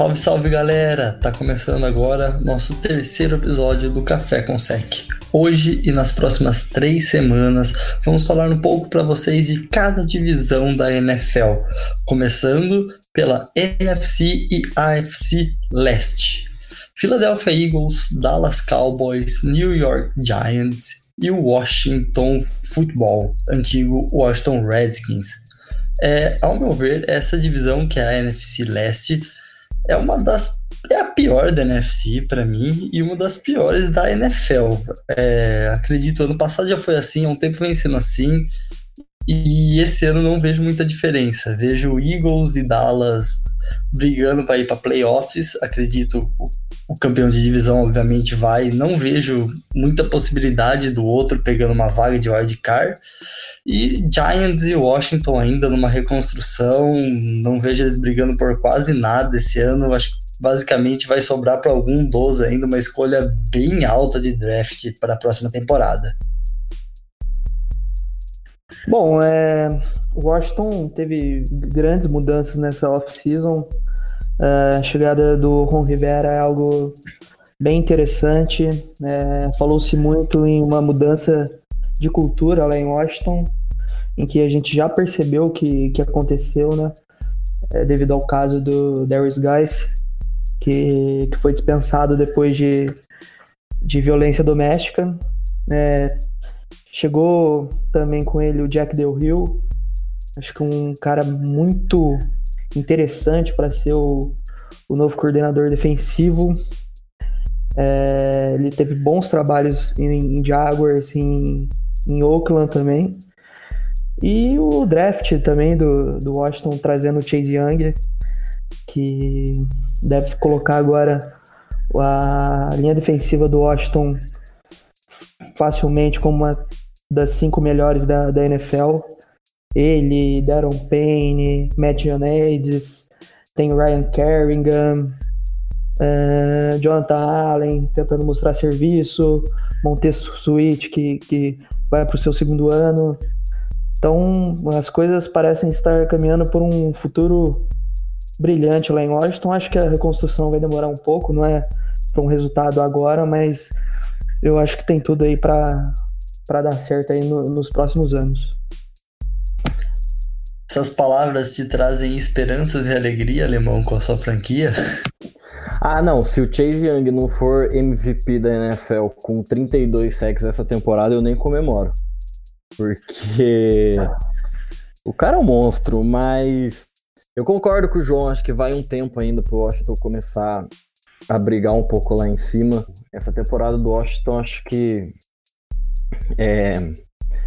Salve, salve galera! Tá começando agora nosso terceiro episódio do Café com Sec. Hoje e nas próximas três semanas vamos falar um pouco para vocês de cada divisão da NFL, começando pela NFC e AFC Leste. Philadelphia Eagles, Dallas Cowboys, New York Giants e o Washington Football, antigo Washington Redskins. É, ao meu ver, essa divisão que é a NFC Leste é uma das é a pior da NFC para mim e uma das piores da NFL. É, acredito, ano passado já foi assim, há um tempo vem sendo assim. E esse ano não vejo muita diferença. Vejo Eagles e Dallas brigando para ir para playoffs. Acredito o campeão de divisão obviamente vai. Não vejo muita possibilidade do outro pegando uma vaga de wild card. E Giants e Washington ainda numa reconstrução, não vejo eles brigando por quase nada esse ano. Acho que basicamente vai sobrar para algum dos ainda uma escolha bem alta de draft para a próxima temporada. Bom, é, Washington teve grandes mudanças nessa off-season. A chegada do Ron Rivera é algo bem interessante. É, Falou-se muito em uma mudança de cultura lá em Washington, em que a gente já percebeu que, que aconteceu, né? É, devido ao caso do Darius Guys, que, que foi dispensado depois de, de violência doméstica. É, chegou também com ele o Jack Del Hill, acho que um cara muito interessante para ser o, o novo coordenador defensivo. É, ele teve bons trabalhos em, em Jaguars, em, em Oakland também. E o draft também do, do Washington trazendo o Chase Young, que deve colocar agora a linha defensiva do Washington facilmente como uma das cinco melhores da, da NFL. Ele, Darren Payne, Matt Ioannidis, tem Ryan Kerrigan, uh, Jonathan Allen tentando mostrar serviço, Montesso Switch que, que vai para o seu segundo ano. Então, as coisas parecem estar caminhando por um futuro brilhante lá em Washington. Acho que a reconstrução vai demorar um pouco, não é para um resultado agora, mas eu acho que tem tudo aí para dar certo aí no, nos próximos anos. Essas palavras te trazem esperanças e alegria, alemão, com a sua franquia? Ah, não. Se o Chase Young não for MVP da NFL com 32 sacks essa temporada, eu nem comemoro. Porque o cara é um monstro, mas eu concordo com o João. Acho que vai um tempo ainda pro Washington começar a brigar um pouco lá em cima. Essa temporada do Washington, acho que é,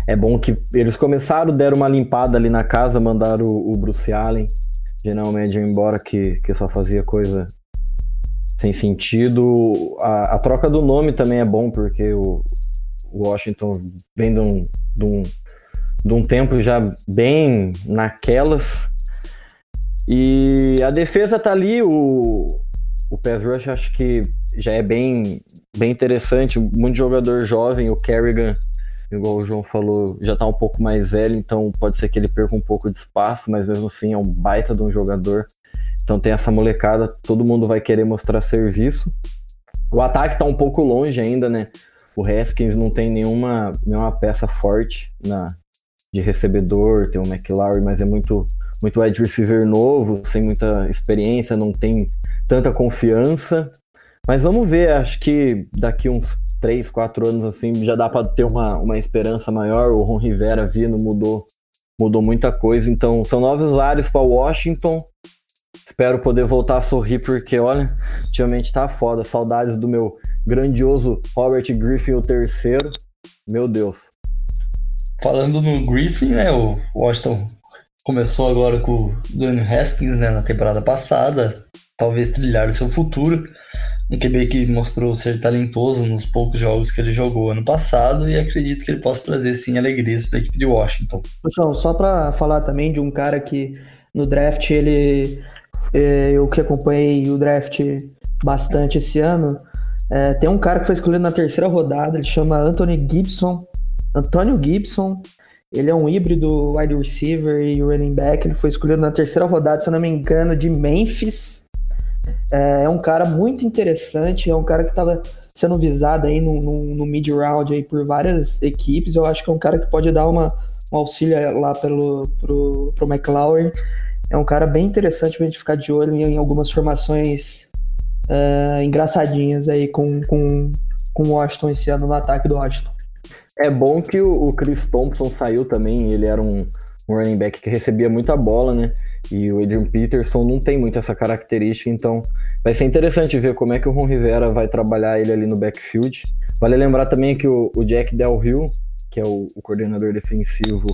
é bom que eles começaram, deram uma limpada ali na casa, mandaram o, o Bruce Allen, geralmente embora, que, que só fazia coisa sem sentido. A, a, troca do nome também é bom, porque o, o Washington vem de um, de, um, de um tempo já bem naquelas. E a defesa tá ali, o, o pass rush acho que já é bem, bem interessante. Muito jogador jovem, o Kerrigan, igual o João falou, já tá um pouco mais velho, então pode ser que ele perca um pouco de espaço, mas mesmo assim é um baita de um jogador. Então tem essa molecada, todo mundo vai querer mostrar serviço. O ataque tá um pouco longe ainda, né? O Haskins não tem nenhuma, nenhuma peça forte na, de recebedor, tem o McLaren, mas é muito, muito wide receiver novo, sem muita experiência, não tem tanta confiança. Mas vamos ver, acho que daqui uns 3, 4 anos assim já dá para ter uma, uma esperança maior. O Ron Rivera vindo mudou, mudou muita coisa. Então são novos ares para Washington. Espero poder voltar a sorrir, porque, olha, ultimamente tá foda. Saudades do meu grandioso Robert Griffin, o terceiro. Meu Deus. Falando no Griffin, né? O Washington começou agora com o Dwayne Haskins, né? Na temporada passada. Talvez trilhar o seu futuro. Um QB que mostrou ser talentoso nos poucos jogos que ele jogou ano passado e acredito que ele possa trazer sim alegrias para a equipe de Washington. Então, só para falar também de um cara que no draft ele é, eu que acompanhei o draft bastante esse ano, é, tem um cara que foi escolhido na terceira rodada, ele chama Anthony Gibson. Antônio Gibson, ele é um híbrido wide receiver e running back. Ele foi escolhido na terceira rodada, se eu não me engano, de Memphis. É, é um cara muito interessante, é um cara que estava sendo visado aí no, no, no mid-round aí por várias equipes. Eu acho que é um cara que pode dar uma, um auxílio lá pelo, pro, pro McLaurin. É um cara bem interessante pra gente ficar de olho em, em algumas formações uh, engraçadinhas aí com, com, com o Washington esse ano no ataque do Washington. É bom que o Chris Thompson saiu também, ele era um, um running back que recebia muita bola, né? E o Adrian Peterson não tem muito essa característica, então vai ser interessante ver como é que o Ron Rivera vai trabalhar ele ali no backfield. Vale lembrar também que o, o Jack Del Rio, que é o, o, coordenador defensivo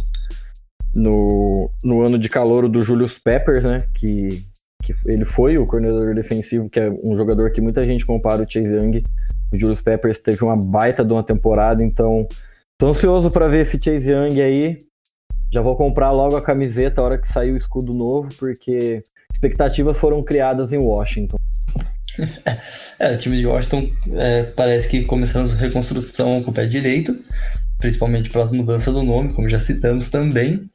no, no ano de calor do Julius Peppers, né? Que, que ele foi o coordenador defensivo, que é um jogador que muita gente compara o Chase Young. O Julius Peppers teve uma baita de uma temporada, então tô ansioso para ver esse Chase Young aí. Já vou comprar logo a camiseta a hora que sair o escudo novo, porque expectativas foram criadas em Washington. É, o time de Washington é, parece que começando a reconstrução com o pé direito, principalmente pela mudança do nome, como já citamos também.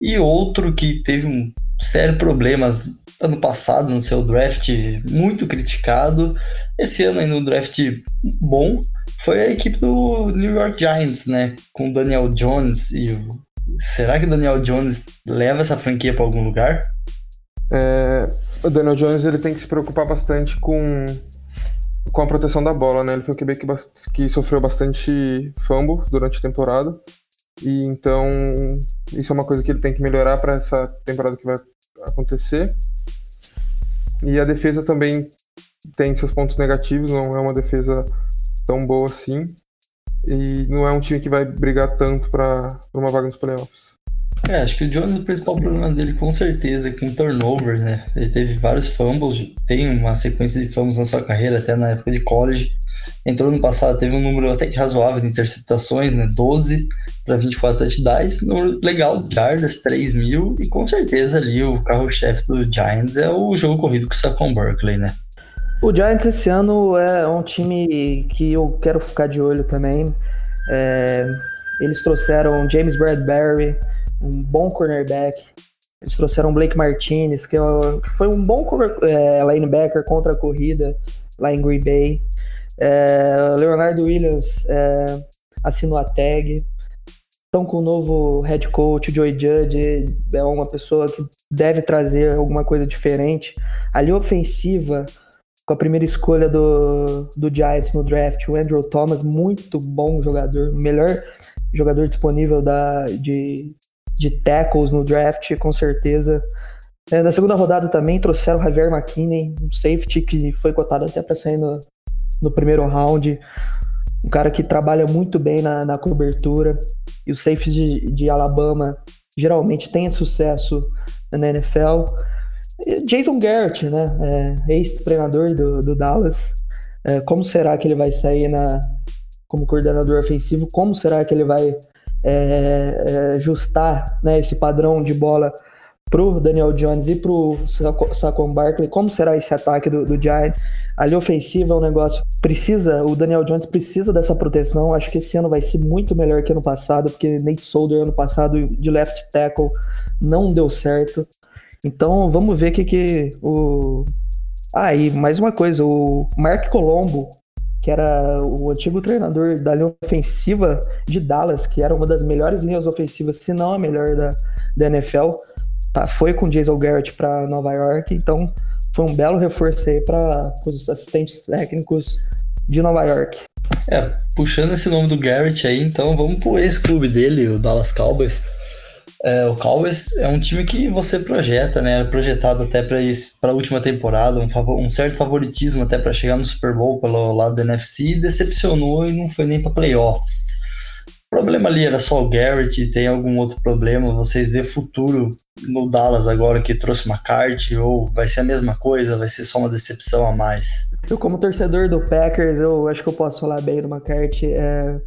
E outro que teve um sério problemas ano passado no seu draft muito criticado, esse ano aí no draft bom, foi a equipe do New York Giants, né? Com Daniel Jones e o será que o Daniel Jones leva essa franquia para algum lugar? É, o Daniel Jones ele tem que se preocupar bastante com, com a proteção da bola, né? Ele foi o QB que, que sofreu bastante fumble durante a temporada. E então isso é uma coisa que ele tem que melhorar para essa temporada que vai acontecer. E a defesa também tem seus pontos negativos, não é uma defesa tão boa assim e não é um time que vai brigar tanto para uma vaga nos playoffs. É, acho que o Jones, o principal problema dele, com certeza, é com turnovers, né? Ele teve vários fumbles, tem uma sequência de fumbles na sua carreira, até na época de college. Entrou no passado, teve um número até que razoável de interceptações, né? 12 para 24 touchdowns, número legal, jardas, 3 mil, e com certeza ali o carro-chefe do Giants é o jogo corrido com o Saquon Berkeley, né? O Giants esse ano é um time que eu quero ficar de olho também. É, eles trouxeram James Bradbury, um bom cornerback. Eles trouxeram Blake Martinez, que, é foi um bom é, linebacker contra a corrida lá em Green Bay. É, Leonardo Williams é, assinou a tag. Estão com o novo head coach, Joey Judge, é uma pessoa que deve trazer alguma coisa diferente. A linha ofensiva com a primeira escolha do, do Giants no draft, o Andrew Thomas, muito bom jogador, melhor jogador disponível da, de, de tackles no draft, com certeza. É, na segunda rodada também trouxeram o Javier McKinney, um safety que foi cotado até para sair no, no primeiro round. Um cara que trabalha muito bem na, na cobertura. E os safeties de, de Alabama geralmente têm sucesso na NFL. Jason Garrett, né? É, Ex-treinador do, do Dallas. É, como será que ele vai sair na, como coordenador ofensivo? Como será que ele vai é, é ajustar né, esse padrão de bola pro Daniel Jones e pro Saquon Barkley? Como será esse ataque do, do Giants? A linha ofensiva é um negócio precisa, o Daniel Jones precisa dessa proteção. Acho que esse ano vai ser muito melhor que ano passado, porque Nate Solder ano passado de left tackle não deu certo. Então vamos ver o que, que o. Ah, e mais uma coisa, o Mark Colombo, que era o antigo treinador da linha ofensiva de Dallas, que era uma das melhores linhas ofensivas, se não a melhor da, da NFL, tá, foi com Jason Garrett para Nova York, então foi um belo reforço aí para os assistentes técnicos de Nova York. É, puxando esse nome do Garrett aí, então vamos pro ex-clube dele, o Dallas Cowboys. É, o Cowboys é um time que você projeta, né? Era projetado até para a última temporada, um, favor, um certo favoritismo até para chegar no Super Bowl pelo lado da NFC, decepcionou e não foi nem para playoffs. O problema ali era só o Garrett, tem algum outro problema? Vocês vê futuro no Dallas agora que trouxe uma carte ou vai ser a mesma coisa, vai ser só uma decepção a mais? Eu como torcedor do Packers, eu acho que eu posso falar bem do McCarthy. É,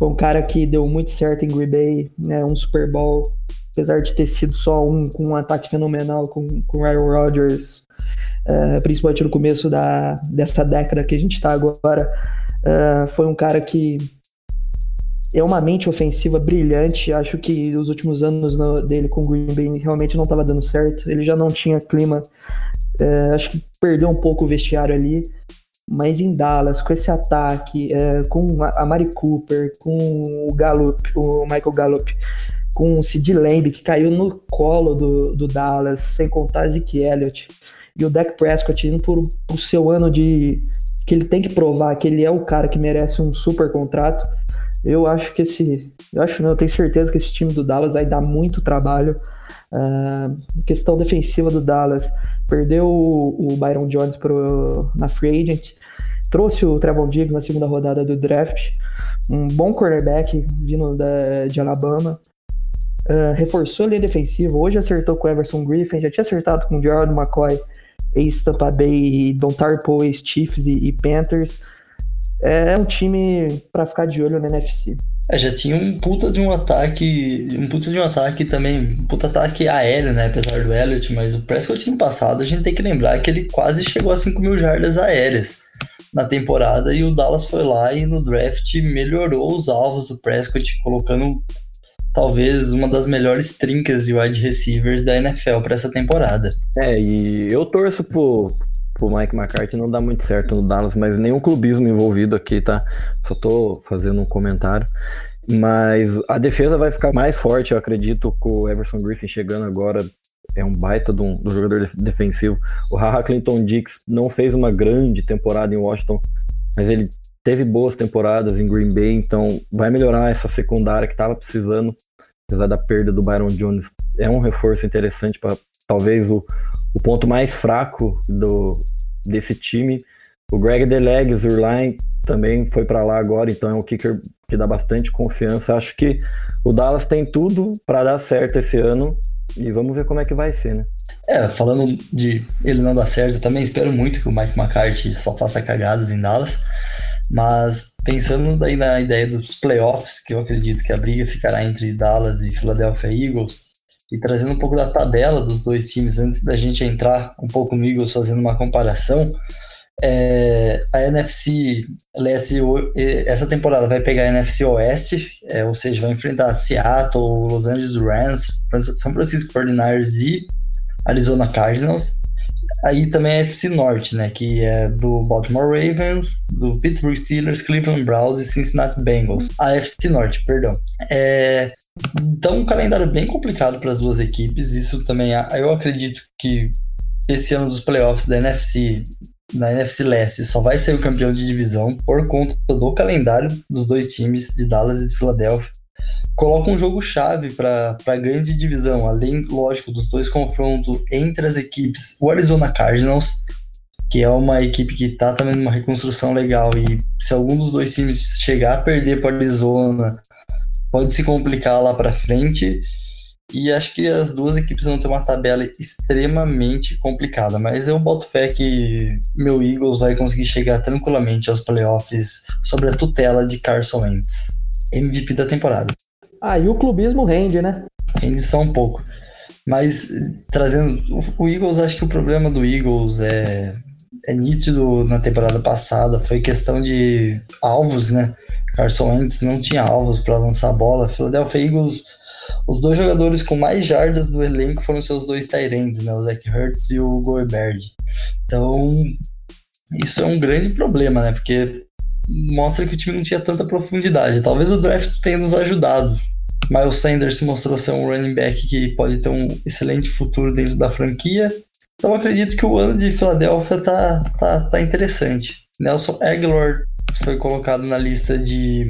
foi um cara que deu muito certo em Green Bay, né, um Super Bowl, apesar de ter sido só um com um ataque fenomenal com o Aaron Rodgers, uh, principalmente no começo da, dessa década que a gente está agora. Uh, foi um cara que é uma mente ofensiva brilhante. Acho que os últimos anos no, dele com o Green Bay realmente não estava dando certo. Ele já não tinha clima É, acho que perdeu um pouco o vestiário ali. Mas em Dallas, com esse ataque, é, com a Mari Cooper, com o Gallup, o Michael Gallup, com o Sid Lamb, que caiu no colo do, do Dallas, sem contar Zeke Elliott, e o Dak Prescott indo por, o seu ano de. que ele tem que provar que ele é o cara que merece um super contrato. Eu acho que esse. Eu acho não, eu tenho certeza que esse time do Dallas vai dar muito trabalho. Uh, questão defensiva do Dallas, perdeu o, o Byron Jones pro, na free agent, trouxe o Trevon Diggs na segunda rodada do draft, um bom cornerback vindo da, de Alabama, uh, reforçou a linha defensiva, hoje acertou com o Everson Griffin, já tinha acertado com o Jordan McCoy, ex-Tampa Bay, Don Tarpo, ex-Chiefs e, e Panthers. É um time para ficar de olho na NFC. É, já tinha um puta de um ataque, um puta de um ataque também, um puta ataque aéreo, né, apesar do Elliott, mas o Prescott no passado a gente tem que lembrar que ele quase chegou a 5 mil jardas aéreas na temporada e o Dallas foi lá e no draft melhorou os alvos do Prescott, colocando talvez uma das melhores trincas de wide receivers da NFL para essa temporada. É, e eu torço pro, pro Mike McCarthy não dá muito certo no Dallas, mas nenhum clubismo envolvido aqui, tá? Só tô fazendo um comentário. Mas a defesa vai ficar mais forte, eu acredito, com o Everson Griffin chegando agora. É um baita do, do jogador defensivo. O Haha Clinton Dix não fez uma grande temporada em Washington, mas ele teve boas temporadas em Green Bay, então vai melhorar essa secundária que estava precisando, apesar da perda do Byron Jones. É um reforço interessante para talvez o, o ponto mais fraco do, desse time. O Greg Deleg, Zurline, também foi para lá agora, então é um kicker que dá bastante confiança. Acho que o Dallas tem tudo para dar certo esse ano e vamos ver como é que vai ser, né? É, falando de ele não dar certo, eu também espero muito que o Mike McCarthy só faça cagadas em Dallas. Mas pensando daí na ideia dos playoffs, que eu acredito que a briga ficará entre Dallas e Philadelphia Eagles, e trazendo um pouco da tabela dos dois times, antes da gente entrar um pouco no Eagles fazendo uma comparação, é, a NFC Leste, essa temporada vai pegar a NFC Oeste, é, ou seja, vai enfrentar Seattle, Los Angeles Rams, São Francisco 49ers e Arizona Cardinals. Aí também a FC Norte, né, que é do Baltimore Ravens, do Pittsburgh Steelers, Cleveland Browns e Cincinnati Bengals. A FC Norte, perdão. É, então, um calendário bem complicado para as duas equipes. Isso também, eu acredito que esse ano dos playoffs da NFC, na NFC Leste, só vai ser o campeão de divisão por conta do calendário dos dois times de Dallas e de Filadélfia. Coloca um jogo chave para ganho de divisão, além, lógico, dos dois confrontos entre as equipes. O Arizona Cardinals, que é uma equipe que está também numa reconstrução legal, e se algum dos dois times chegar a perder para Arizona pode se complicar lá para frente. E acho que as duas equipes vão ter uma tabela extremamente complicada, mas eu boto fé que meu Eagles vai conseguir chegar tranquilamente aos playoffs sobre a tutela de Carson Wentz, MVP da temporada. Ah, e o clubismo rende, né? Rende só um pouco. Mas trazendo o Eagles, acho que o problema do Eagles é é nítido na temporada passada, foi questão de alvos, né? Carson Wentz não tinha alvos para lançar a bola. Philadelphia Eagles, os dois jogadores com mais jardas do elenco foram seus dois Tyrands, né? O Zach Hurts e o Goldberg. Então, isso é um grande problema, né? Porque mostra que o time não tinha tanta profundidade. Talvez o draft tenha nos ajudado. Miles Sanders se mostrou ser um running back que pode ter um excelente futuro dentro da franquia. Então acredito que o ano de Filadélfia tá, tá, tá interessante. Nelson Aguilar foi colocado na lista de,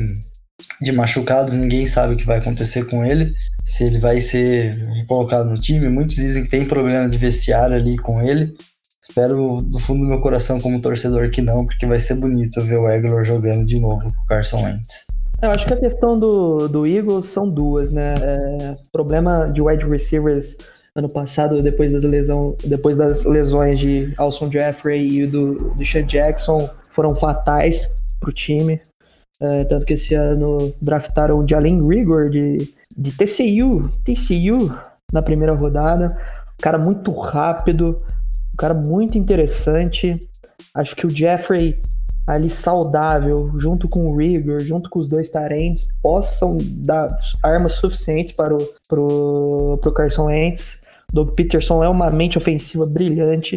de machucados, ninguém sabe o que vai acontecer com ele, se ele vai ser colocado no time. Muitos dizem que tem problema de vestiário ali com ele. Espero do fundo do meu coração, como torcedor, que não, porque vai ser bonito ver o Aguilar jogando de novo com o Carson Wentz. Eu acho que a questão do, do Eagles são duas, né? É, problema de wide receivers ano passado, depois das, lesão, depois das lesões de Alson Jeffrey e do, do Sean Jackson, foram fatais para o time. É, tanto que esse ano draftaram o Jalen Rigor de, de TCU, TCU na primeira rodada. Cara muito rápido, cara muito interessante. Acho que o Jeffrey ali saudável, junto com o Rigor, junto com os dois Tarentes, possam dar armas suficientes para o, pro, pro Carson Wentz. Doug Peterson é uma mente ofensiva brilhante.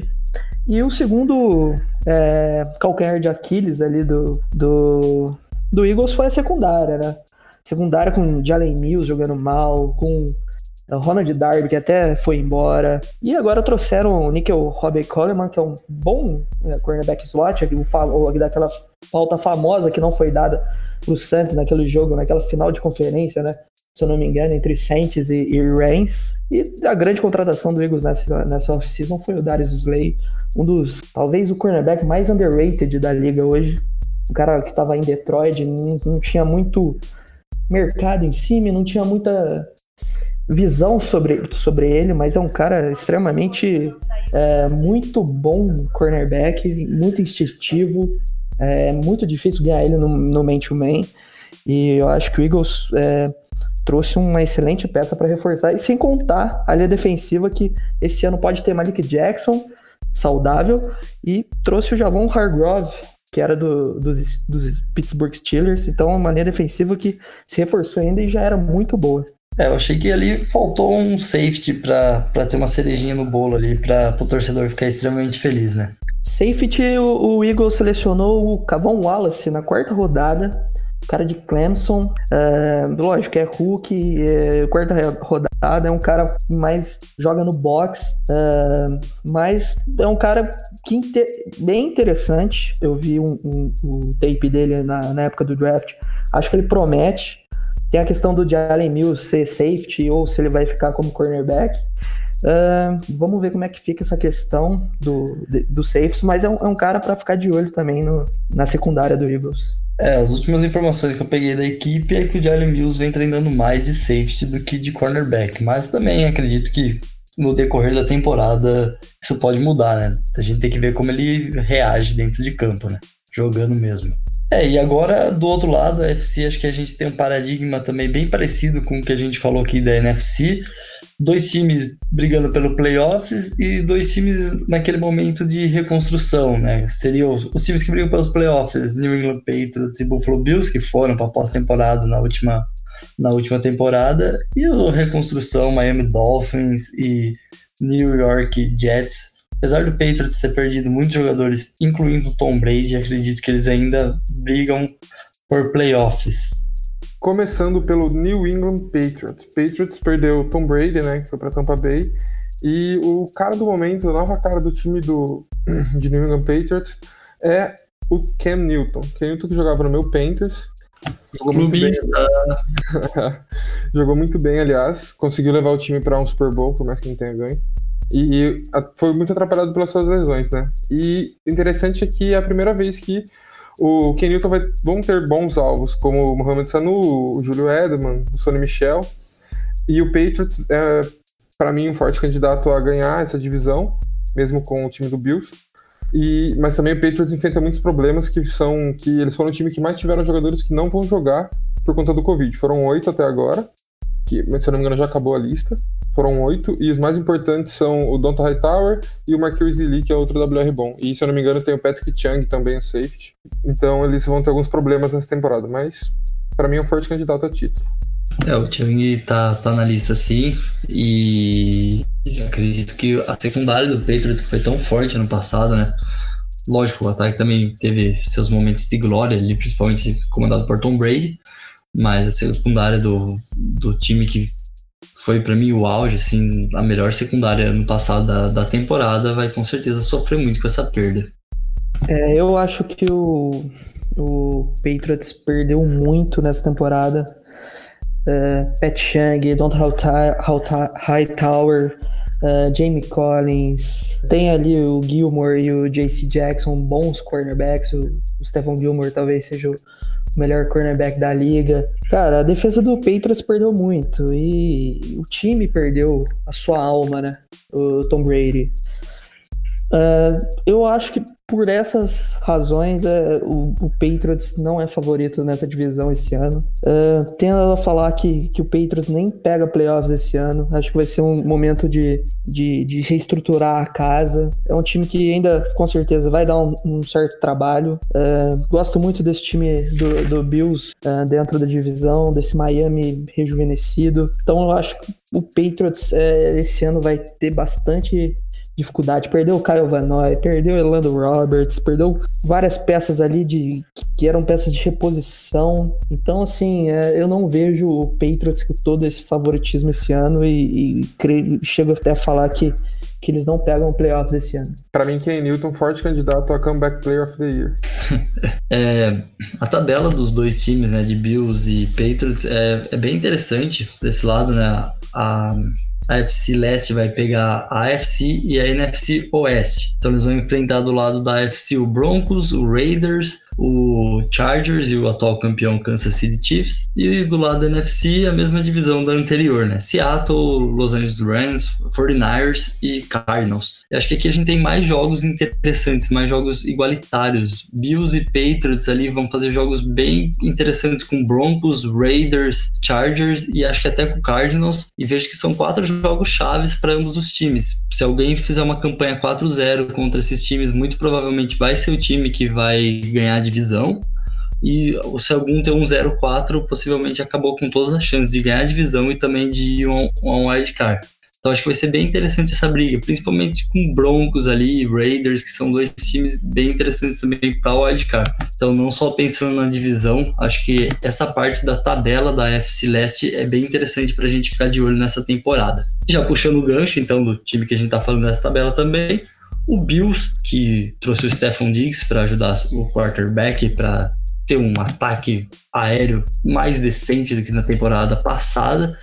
E o segundo é, calcanhar de Aquiles ali do, do, do Eagles foi a secundária, né? Secundária com Jalen Mills jogando mal, com Ronald Darby, que até foi embora. E agora trouxeron o Nickel Robbie Coleman, que é um bom é, cornerback slot, o, daquela falta famosa que não foi dada pro Santos naquele jogo, naquela final de conferência, né? Se eu não me engano, entre Saints e, e Reigns. E a grande contratação do Eagles nessa, nessa off-season foi o Darius Slay, um dos, talvez, o cornerback mais underrated da liga hoje. Um cara que estava em Detroit, não, não tinha muito mercado em cima, não tinha muita visão sobre, sobre ele, mas é um cara extremamente é, muito bom cornerback, muito instintivo, é muito difícil ganhar ele no, no man-to-man. E eu acho que o Eagles é, trouxe uma excelente peça para reforçar, e sem contar a linha defensiva que esse ano pode ter Malik Jackson saudável e trouxe o Javon Hargrove, que era do, dos, dos Pittsburgh Steelers, então uma linha defensiva que se reforçou ainda e já era muito boa. É, eu achei que ali faltou um safety para ter uma cerejinha no bolo ali, para o torcedor ficar extremamente feliz, né? Safety, o, o Eagles selecionou o Cavon Wallace na quarta rodada, cara de Clemson. É, lógico, é Hulk, é, quarta rodada, é um cara que mais joga no box, é, mas é um cara que inter, bem interessante. Eu vi um, um, o tape dele na, na época do draft. Acho que ele promete. Tem a questão do Jalen Mills ser safety ou se ele vai ficar como cornerback. Uh, vamos ver como é que fica essa questão do, do safes, mas é um, é um cara para ficar de olho também no, na secundária do Eagles. É, as últimas informações que eu peguei da equipe é que o Jalen Mills vem treinando mais de safety do que de cornerback, mas também acredito que no decorrer da temporada isso pode mudar, né? A gente tem que ver como ele reage dentro de campo, né? Jogando mesmo. É, e agora do outro lado, a FC, acho que a gente tem um paradigma também bem parecido com o que a gente falou aqui da NFC. Dois times brigando pelo playoffs e dois times naquele momento de reconstrução, né? Seriam os, os times que brigam pelos playoffs, New England Patriots e Buffalo Bills, que foram para pós-temporada na última, na última temporada, e a reconstrução Miami Dolphins e New York Jets Apesar do Patriots ter perdido muitos jogadores, incluindo Tom Brady, acredito que eles ainda brigam por playoffs. Começando pelo New England Patriots. Patriots perdeu Tom Brady, né, que foi para Tampa Bay, e o cara do momento, a nova cara do time do, de New England Patriots é o Cam Newton. Cam Newton que jogava no meu Panthers. Jogou muito, bem, jogou muito bem, aliás. Conseguiu levar o time para um Super Bowl, por mais que não tenha ganho. E foi muito atrapalhado pelas suas lesões, né? E interessante é que é a primeira vez que o Ken Newton vai, vão ter bons alvos, como o Mohamed Sanu, o Julio Edelman, o Sonny Michel. E o Patriots é, para mim, um forte candidato a ganhar essa divisão, mesmo com o time do Bills. E, mas também o Patriots enfrenta muitos problemas que são que eles foram o time que mais tiveram jogadores que não vão jogar por conta do Covid. Foram oito até agora, que, se eu não me engano, já acabou a lista. Foram oito, e os mais importantes são o Donta Hightower e o Marquis Lee, que é outro WR bom. E se eu não me engano, tem o Patrick Chung também, o safety. Então eles vão ter alguns problemas nessa temporada, mas para mim é um forte candidato a título. É, o Chung tá, tá na lista sim, e acredito que a secundária do Patriots foi tão forte ano passado, né? Lógico, o ataque também teve seus momentos de glória ali, principalmente comandado por Tom Brady, mas a secundária do, do time que foi para mim o auge, assim, a melhor secundária ano passado da, da temporada, vai com certeza sofrer muito com essa perda. É, eu acho que o, o Patriots perdeu muito nessa temporada. É, Pat Chang, Don't Hightower, uh, Jamie Collins, tem ali o Gilmore e o JC Jackson, bons cornerbacks. O, o Stephen Gilmore talvez seja o melhor cornerback da liga. Cara, a defesa do Patriots perdeu muito e o time perdeu a sua alma, né? O Tom Brady. Uh, eu acho que por essas razões é, o, o, Patriots não é favorito nessa divisão esse ano. Uh, tendo a falar que, que o Patriots nem pega playoffs esse ano. Acho que vai ser um momento de, de, de reestruturar a casa. É um time que ainda com certeza vai dar um, um certo trabalho. Uh, gosto muito desse time do, do Bills dentro da divisão, desse Miami rejuvenescido. Então eu acho que o Patriots esse ano vai ter bastante dificuldade. Perdeu o Kyle Van Noy, perdeu o Orlando Roberts, perdeu várias peças ali de que eram peças de reposição. Então, assim, é, eu não vejo o Patriots com todo esse favoritismo esse ano e, e creio, chego até a falar que que eles não pegam o playoffs esse ano. Para mim, Ken Newton, forte candidato a comeback player of the year. é, a tabela dos dois times, né, de Bills e Patriots, é, é bem interessante desse lado, né? A, a AFC Leste vai pegar a AFC e a NFC Oeste. Então eles vão enfrentar do lado da AFC o Broncos, o Raiders, o Chargers e o atual campeão Kansas City Chiefs. E do lado da NFC, a mesma divisão da anterior, né? Seattle, Los Angeles Rams, 49ers e Cardinals. Eu acho que aqui a gente tem mais jogos interessantes, mais jogos igualitários. Bills e Patriots ali vão fazer jogos bem interessantes com Broncos, Raiders, Chargers e acho que até com Cardinals. E vejo que são quatro chaves para ambos os times. Se alguém fizer uma campanha 4-0 contra esses times, muito provavelmente vai ser o time que vai ganhar a divisão. E se algum tem um 0-4, possivelmente acabou com todas as chances de ganhar a divisão e também de ir a um wildcard. Então acho que vai ser bem interessante essa briga, principalmente com Broncos ali, Raiders, que são dois times bem interessantes também para o wildcard. Então não só pensando na divisão, acho que essa parte da tabela da FC Leste é bem interessante para a gente ficar de olho nessa temporada. Já puxando o gancho então do time que a gente está falando nessa tabela também, o Bills, que trouxe o Stephon Diggs para ajudar o quarterback para ter um ataque aéreo mais decente do que na temporada passada.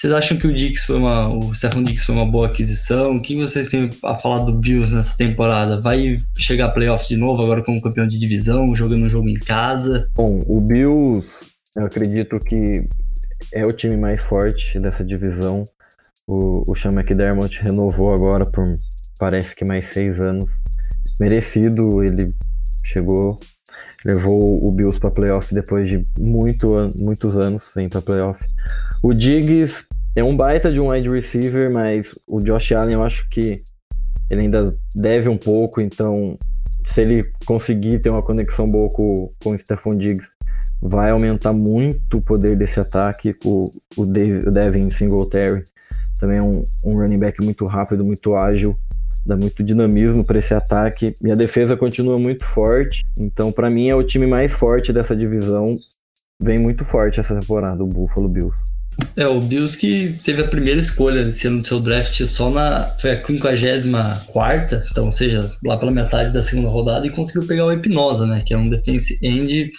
Vocês acham que o Dix foi uma, o Stefan Dix foi uma boa aquisição? O que vocês têm a falar do Bills nessa temporada? Vai chegar a playoff de novo agora como campeão de divisão, jogando um jogo em casa? Bom, o Bills, eu acredito que é o time mais forte dessa divisão. O, o Sean McDermott renovou agora por parece que mais seis anos. Merecido, ele chegou, levou o Bills para playoff depois de muito, muitos anos sem para playoff. O Diggs é um baita de um wide receiver, mas o Josh Allen eu acho que ele ainda deve um pouco, então se ele conseguir ter uma conexão boa com, com o Stephon Diggs, vai aumentar muito o poder desse ataque. O, o, o Devin Singletary também é um, um running back muito rápido, muito ágil, dá muito dinamismo para esse ataque. Minha defesa continua muito forte, então para mim é o time mais forte dessa divisão. Vem muito forte essa temporada, o Buffalo Bills. É, o Bills que teve a primeira escolha esse ano do seu draft só na. Foi a 54, então, ou seja, lá pela metade da segunda rodada, e conseguiu pegar o Hipnosa, né? Que é um defense end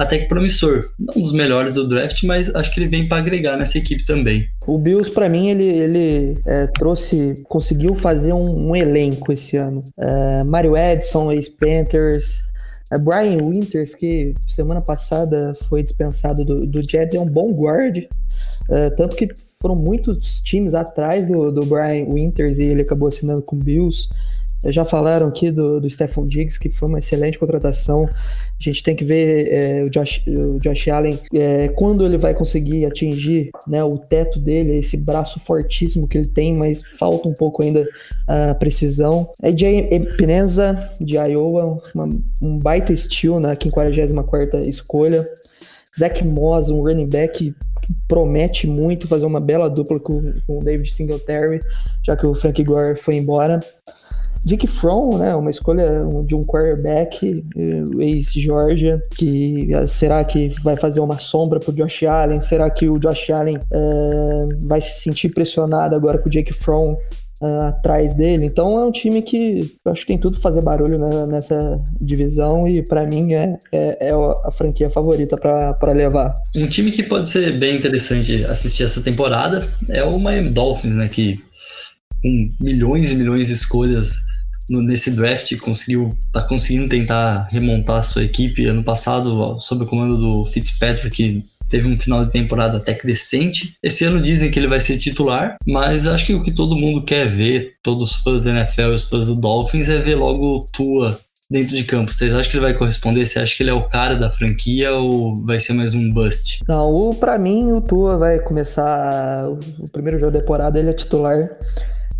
até que promissor. Não um dos melhores do draft, mas acho que ele vem para agregar nessa equipe também. O Bills, para mim, ele, ele é, trouxe, conseguiu fazer um, um elenco esse ano. É, Mario Edson, ex-Panthers, é, Brian Winters, que semana passada foi dispensado do, do Jets, é um bom guard. Uh, tanto que foram muitos times atrás do, do Brian Winters e ele acabou assinando com o Bills. Já falaram aqui do, do Stephon Diggs, que foi uma excelente contratação. A gente tem que ver é, o, Josh, o Josh Allen é, quando ele vai conseguir atingir né, o teto dele, esse braço fortíssimo que ele tem, mas falta um pouco ainda a precisão. É Jay Pinenza, de Iowa, uma, um baita estilo na 54 escolha. Zach Moss, um running back que promete muito fazer uma bela dupla com, com o David Singletary, já que o Frank Gore foi embora. Dick Fromm, né, uma escolha de um quarterback, eh, ex-Georgia, que eh, será que vai fazer uma sombra pro Josh Allen? Será que o Josh Allen é, vai se sentir pressionado agora com o Jake Fromm uh, atrás dele? Então é um time que eu acho que tem tudo pra fazer barulho né, nessa divisão e para mim é, é, é, a franquia favorita para levar. Um time que pode ser bem interessante assistir essa temporada é o Miami Dolphins, né, que com milhões e milhões de escolhas no, nesse draft, conseguiu tá conseguindo tentar remontar a sua equipe. Ano passado, sob o comando do Fitzpatrick, teve um final de temporada até que decente. Esse ano dizem que ele vai ser titular, mas acho que o que todo mundo quer ver, todos os fãs da NFL e os fãs do Dolphins, é ver logo o Tua dentro de campo. Vocês acham que ele vai corresponder? Você acha que ele é o cara da franquia ou vai ser mais um bust? Não, para mim o Tua vai começar o primeiro jogo da temporada, ele é titular.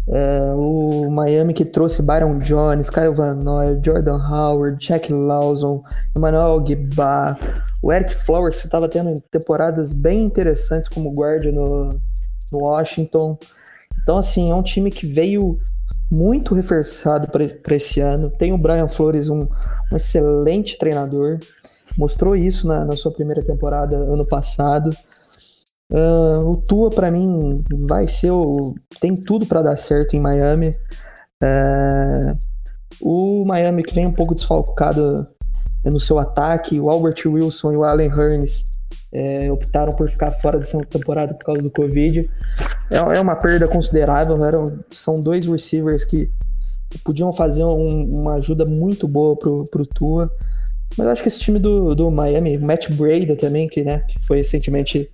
É, o Miami que trouxe Byron Jones, Kyle Van Noy, Jordan Howard, Jack Lawson, Emmanuel Guibar, o Eric Flowers que estava tendo temporadas bem interessantes como guarda no, no Washington. Então, assim, é um time que veio muito reforçado para esse ano. Tem o Brian Flores, um, um excelente treinador. Mostrou isso na, na, sua primeira temporada ano passado. Uh, o Tua, para mim, vai ser o. Tem tudo para dar certo em Miami. Uh, o Miami que vem um pouco desfalcado no seu ataque, o Albert Wilson e o Allen Hurns é, optaram por ficar fora dessa temporada por causa do Covid. É, é uma perda considerável, eram, são dois receivers que podiam fazer um, uma ajuda muito boa pro, pro Tua. Mas acho que esse time do, do Miami, Matt Breda também, que, né, que foi recentemente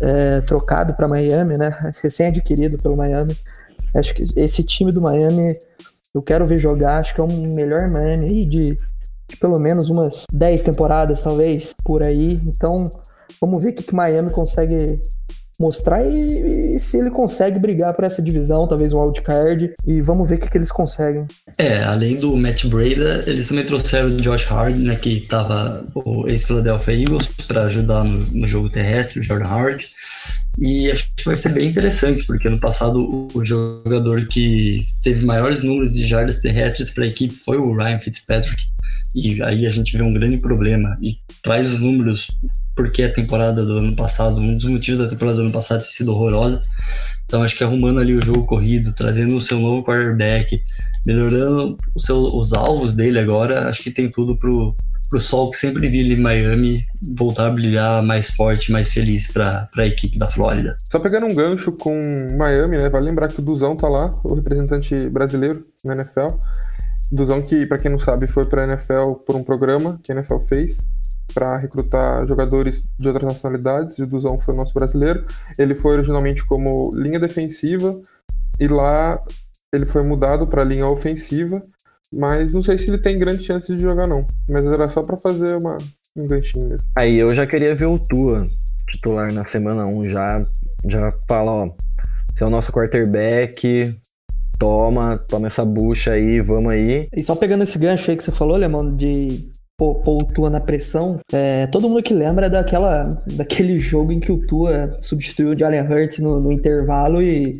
é, trocado para Miami, né, recém-adquirido pelo Miami. Acho que esse time do Miami eu quero ver jogar, acho que é o melhor Miami aí de, de pelo menos umas 10 temporadas, talvez, por aí. Então, Vamos ver o que, que Miami consegue mostrar e, e, se ele consegue brigar por essa divisão, talvez um wildcard, e vamos ver o que, que eles conseguem. É, além do Matt Breda, eles também trouxeram o Josh Hard, né, que tava o ex-Philadelphia Eagles, para ajudar no, no, jogo terrestre, o Jordan Hard. E acho que vai ser bem interessante, porque no passado o jogador que teve maiores números de jardas terrestres para a equipe foi o Ryan Fitzpatrick. E aí a gente vê um grande problema e traz os números porque a temporada do ano passado, um dos motivos da temporada do ano passado ter sido horrorosa. Então acho que arrumando ali o jogo corrido, trazendo o seu novo quarterback, melhorando o seu, os alvos dele agora, acho que tem tudo pro, pro sol que sempre vi em Miami voltar a brilhar mais forte, mais feliz para a equipe da Flórida. Só pegando um gancho com Miami, né? Vale lembrar que o Duzão tá lá, o representante brasileiro na NFL. Duzão que, para quem não sabe, foi para a NFL por um programa que a NFL fez para recrutar jogadores de outras nacionalidades. O Duzão foi o nosso brasileiro. Ele foi originalmente como linha defensiva e lá ele foi mudado para linha ofensiva. Mas não sei se ele tem grande chance de jogar, não. Mas era só para fazer uma, um ganchinho mesmo. Aí eu já queria ver o Tua titular na semana 1 já. Já fala, ó. Você é o nosso quarterback, toma, toma essa bucha aí, vamos aí. E só pegando esse gancho aí que você falou, Lemão, de pôr o Tua na pressão, é, todo mundo que lembra daquela, daquele jogo em que o Tua substituiu o Jalen Hurts no, no, intervalo e,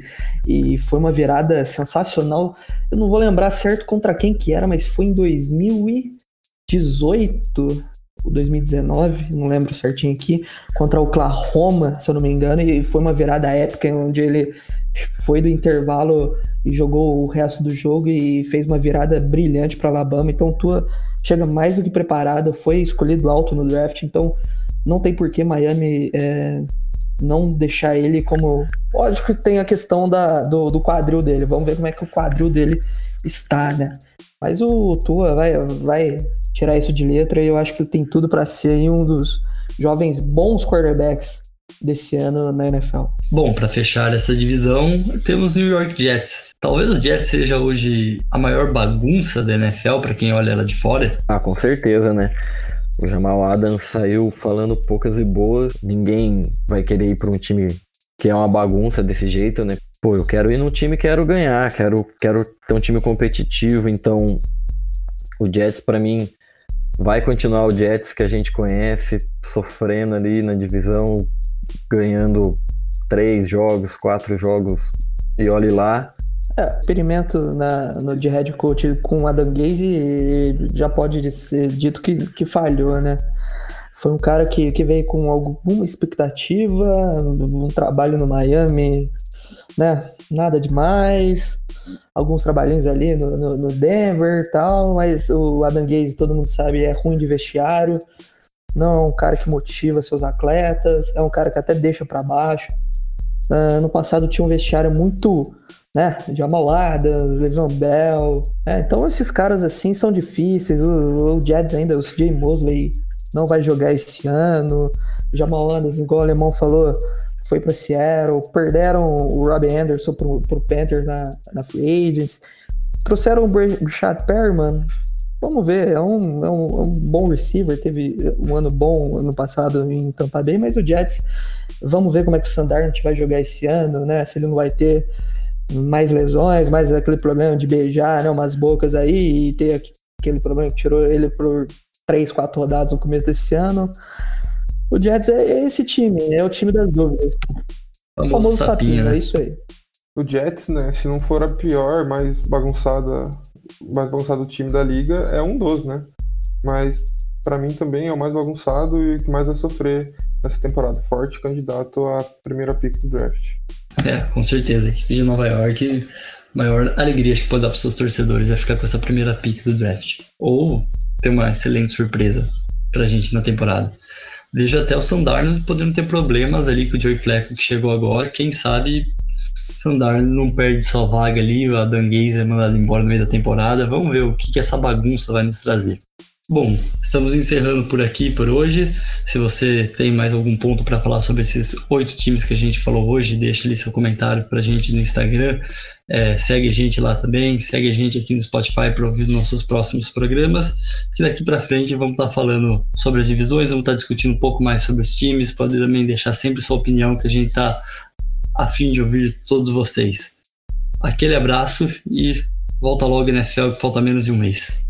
e foi uma virada sensacional. Eu não vou lembrar certo contra quem que era, mas foi em 2018 2019, não lembro certinho aqui, contra o Oklahoma, se eu não me engano, e foi uma virada épica onde ele foi do intervalo e jogou o resto do jogo e fez uma virada brilhante para Alabama. Então, Tua chega mais do que preparada, foi escolhido alto no draft, então não tem por que Miami é, não deixar ele como. Lógico que tem a questão da, do, do quadril dele, vamos ver como é que o quadril dele está, né? Mas o Tua vai, vai tirar isso de letra e eu acho que ele tem tudo para ser um dos jovens bons quarterbacks desse ano na NFL. Bom, para fechar essa divisão, temos New York Jets. Talvez o Jets seja hoje a maior bagunça da NFL para quem olha ela de fora. Ah, com certeza, né? O Jamal Adams saiu falando poucas e boas. Ninguém vai querer ir para um time que é uma bagunça desse jeito, né? Pô, eu quero ir num time que quero ganhar, quero, quero ter um time competitivo, então o Jets para mim vai continuar o Jets que a gente conhece, sofrendo ali na divisão, ganhando três jogos, quatro jogos e olhe lá. É, experimento na, no de head coach com o Adam Gaze já pode ser dito que, que falhou, né? Foi um cara que, que veio com alguma expectativa, um trabalho no Miami, né? Nada demais. Alguns trabalhinhos ali no, no, no Denver e tal, mas o Adam Gaze, todo mundo sabe, é ruim de vestiário não é um cara que motiva seus atletas, é um cara que até deixa para baixo. Uh, no passado tinha um vestiário muito, né, de amoladas, Le'Veon Bell. É, então esses caras assim são difíceis. O, o Jets ainda, o CJ Mosley não vai jogar esse ano. Jamal Adams, igual o Alemão falou, foi para Seattle. Perderam o Robbie Anderson pro, pro Panthers na, na Free Agents. Trouxeram o Brashad Perryman, Vamos ver, é um, é, um, é um, bom receiver, teve um ano bom ano passado em Tampa Bay, mas o Jets, vamos ver como é que o Sandarnold vai jogar esse ano, né? Se ele não vai ter mais lesões, mais aquele problema de beijar, né, umas bocas aí e ter aquele problema que tirou ele por três, quatro rodadas no começo desse ano. O Jets é esse time, é o time das dúvidas. O famoso sapinho, sapinho né? é isso aí. o Jets, né? Se não for a pior, mais bagunçada, mais bagunçado time da liga, é um dos, né? Mas para mim também é o mais bagunçado e o que mais vai sofrer nessa temporada. Forte candidato à primeira pick do draft. É, com certeza. Equipe de Nova York, maior alegria que pode dar para seus torcedores é ficar com essa primeira pick do draft. Ou ter uma excelente surpresa pra gente na temporada. Vejo até o Sandarno podendo ter problemas ali com o Joey Flacco que chegou agora. Quem sabe Sandarno não perde sua vaga ali, a Dan Gaze é mandado embora no meio da temporada. Vamos ver o que, que essa bagunça vai nos trazer. Bom, estamos encerrando por aqui por hoje. Se você tem mais algum ponto para falar sobre esses oito times que a gente falou hoje, deixa ali seu comentário para a gente no Instagram. É, segue a gente lá também, segue a gente aqui no Spotify para ouvir nossos próximos programas. Que daqui para frente vamos estar tá falando sobre as divisões, vamos estar tá discutindo um pouco mais sobre os times. Pode também deixar sempre sua opinião, que a gente está a fim de ouvir todos vocês. Aquele abraço e volta logo NFL, que falta menos de um mês.